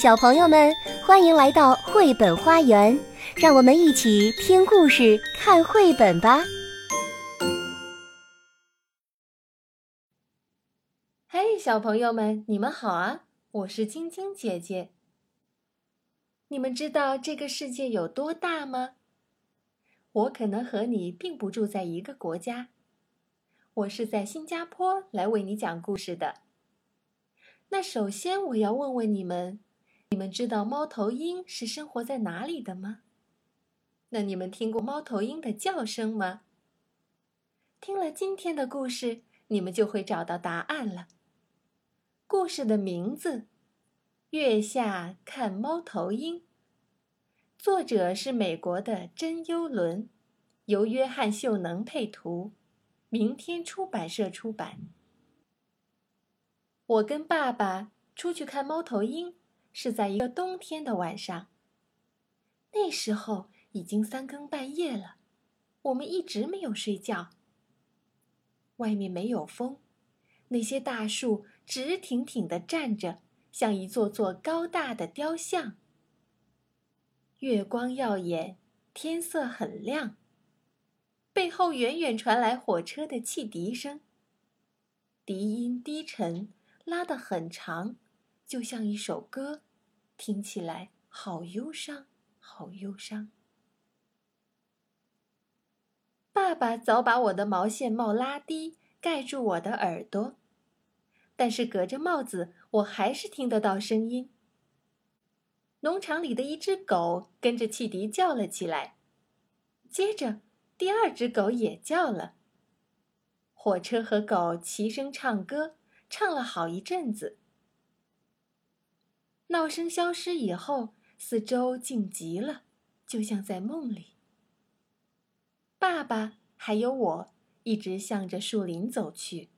小朋友们，欢迎来到绘本花园，让我们一起听故事、看绘本吧。嘿，小朋友们，你们好啊！我是晶晶姐姐。你们知道这个世界有多大吗？我可能和你并不住在一个国家，我是在新加坡来为你讲故事的。那首先我要问问你们：你们知道猫头鹰是生活在哪里的吗？那你们听过猫头鹰的叫声吗？听了今天的故事，你们就会找到答案了。故事的名字《月下看猫头鹰》，作者是美国的真优伦，由约翰秀能配图，明天出版社出版。我跟爸爸出去看猫头鹰，是在一个冬天的晚上。那时候已经三更半夜了，我们一直没有睡觉。外面没有风，那些大树直挺挺的站着，像一座座高大的雕像。月光耀眼，天色很亮。背后远远传来火车的汽笛声，笛音低沉。拉得很长，就像一首歌，听起来好忧伤，好忧伤。爸爸早把我的毛线帽拉低，盖住我的耳朵，但是隔着帽子，我还是听得到声音。农场里的一只狗跟着汽笛叫了起来，接着第二只狗也叫了。火车和狗齐声唱歌。唱了好一阵子，闹声消失以后，四周静极了，就像在梦里。爸爸还有我一直向着树林走去。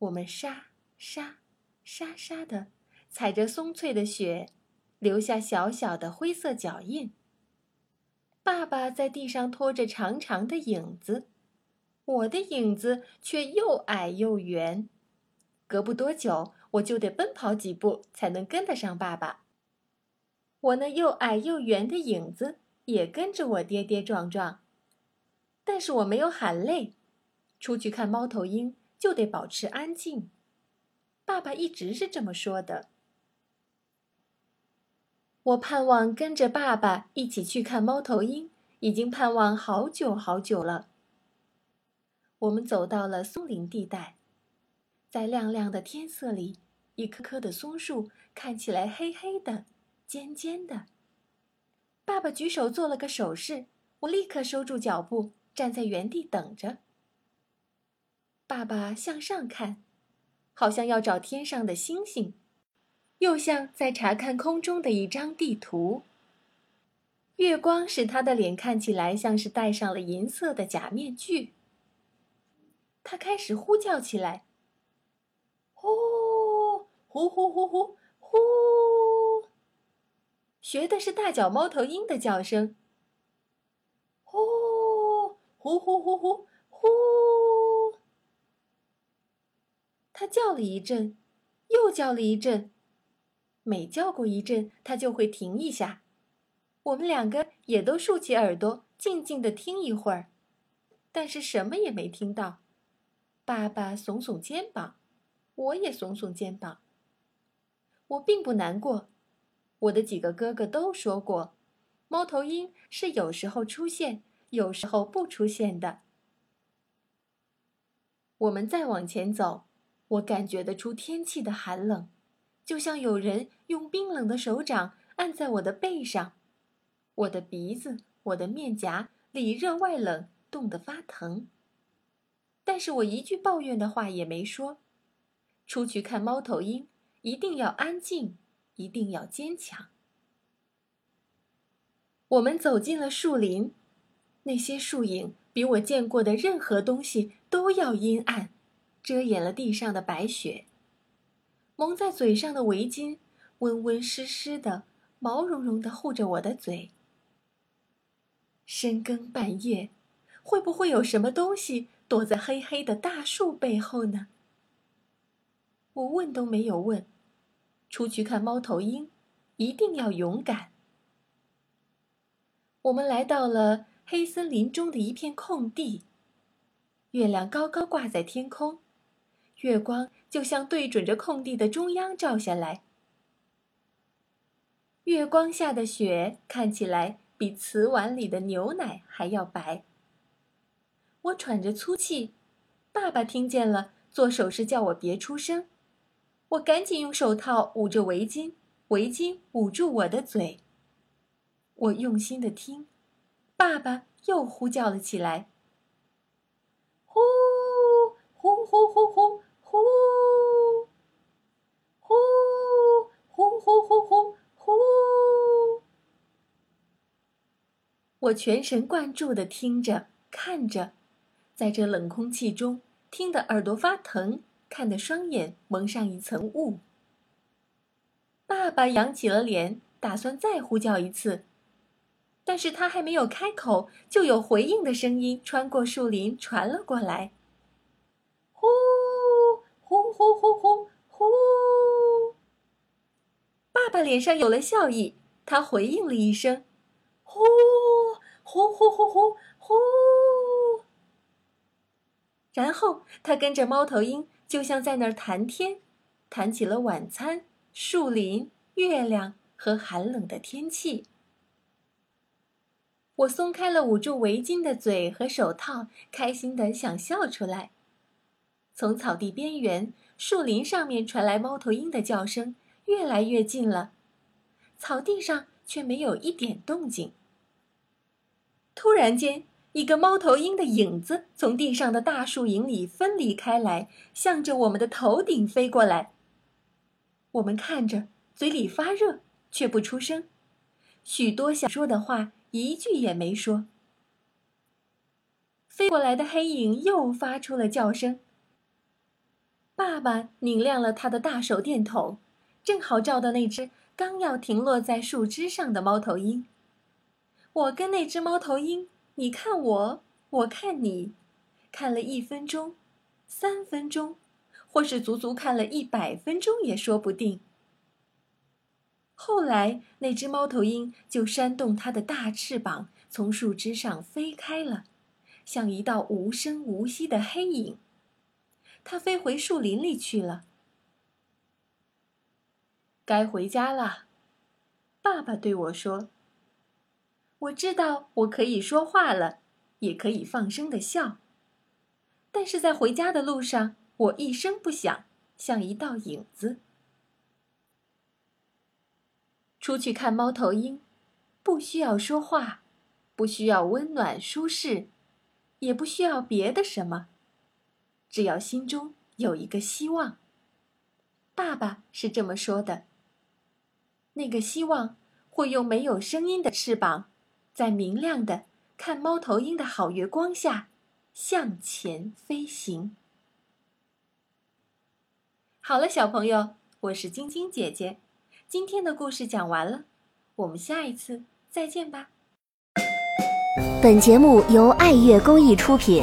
我们沙沙沙沙的踩着松脆的雪，留下小小的灰色脚印。爸爸在地上拖着长长的影子，我的影子却又矮又圆。隔不多久，我就得奔跑几步才能跟得上爸爸。我那又矮又圆的影子也跟着我跌跌撞撞，但是我没有喊累。出去看猫头鹰就得保持安静，爸爸一直是这么说的。我盼望跟着爸爸一起去看猫头鹰，已经盼望好久好久了。我们走到了松林地带。在亮亮的天色里，一棵棵的松树看起来黑黑的、尖尖的。爸爸举手做了个手势，我立刻收住脚步，站在原地等着。爸爸向上看，好像要找天上的星星，又像在查看空中的一张地图。月光使他的脸看起来像是戴上了银色的假面具。他开始呼叫起来。呼呼呼呼呼呼！学的是大脚猫头鹰的叫声。呼呼呼呼呼呼！他叫了一阵，又叫了一阵，每叫过一阵，他就会停一下。我们两个也都竖起耳朵，静静的听一会儿，但是什么也没听到。爸爸耸耸肩膀。我也耸耸肩膀。我并不难过，我的几个哥哥都说过，猫头鹰是有时候出现，有时候不出现的。我们再往前走，我感觉得出天气的寒冷，就像有人用冰冷的手掌按在我的背上，我的鼻子、我的面颊里热外冷，冻得发疼。但是我一句抱怨的话也没说。出去看猫头鹰，一定要安静，一定要坚强。我们走进了树林，那些树影比我见过的任何东西都要阴暗，遮掩了地上的白雪。蒙在嘴上的围巾温温湿湿的，毛茸茸的护着我的嘴。深更半夜，会不会有什么东西躲在黑黑的大树背后呢？我问都没有问，出去看猫头鹰，一定要勇敢。我们来到了黑森林中的一片空地。月亮高高挂在天空，月光就像对准着空地的中央照下来。月光下的雪看起来比瓷碗里的牛奶还要白。我喘着粗气，爸爸听见了，做手势叫我别出声。我赶紧用手套捂着围巾，围巾捂住我的嘴。我用心的听，爸爸又呼叫了起来：“呼呼呼呼呼呼，呼呼呼呼呼呼。”我全神贯注的听着，看着，在这冷空气中，听得耳朵发疼。看得双眼蒙上一层雾。爸爸扬起了脸，打算再呼叫一次，但是他还没有开口，就有回应的声音穿过树林传了过来：“呼呼呼呼呼呼。”爸爸脸上有了笑意，他回应了一声：“呼呼呼呼呼呼。”然后他跟着猫头鹰。就像在那儿谈天，谈起了晚餐、树林、月亮和寒冷的天气。我松开了捂住围巾的嘴和手套，开心的想笑出来。从草地边缘、树林上面传来猫头鹰的叫声，越来越近了。草地上却没有一点动静。突然间。一个猫头鹰的影子从地上的大树影里分离开来，向着我们的头顶飞过来。我们看着，嘴里发热，却不出声，许多想说的话一句也没说。飞过来的黑影又发出了叫声。爸爸拧亮了他的大手电筒，正好照到那只刚要停落在树枝上的猫头鹰。我跟那只猫头鹰。你看我，我看你，看了一分钟，三分钟，或是足足看了一百分钟也说不定。后来，那只猫头鹰就扇动它的大翅膀，从树枝上飞开了，像一道无声无息的黑影。它飞回树林里去了。该回家了，爸爸对我说。我知道我可以说话了，也可以放声的笑。但是在回家的路上，我一声不响，像一道影子。出去看猫头鹰，不需要说话，不需要温暖舒适，也不需要别的什么，只要心中有一个希望。爸爸是这么说的。那个希望会用没有声音的翅膀。在明亮的看猫头鹰的好月光下，向前飞行。好了，小朋友，我是晶晶姐姐，今天的故事讲完了，我们下一次再见吧。本节目由爱乐公益出品。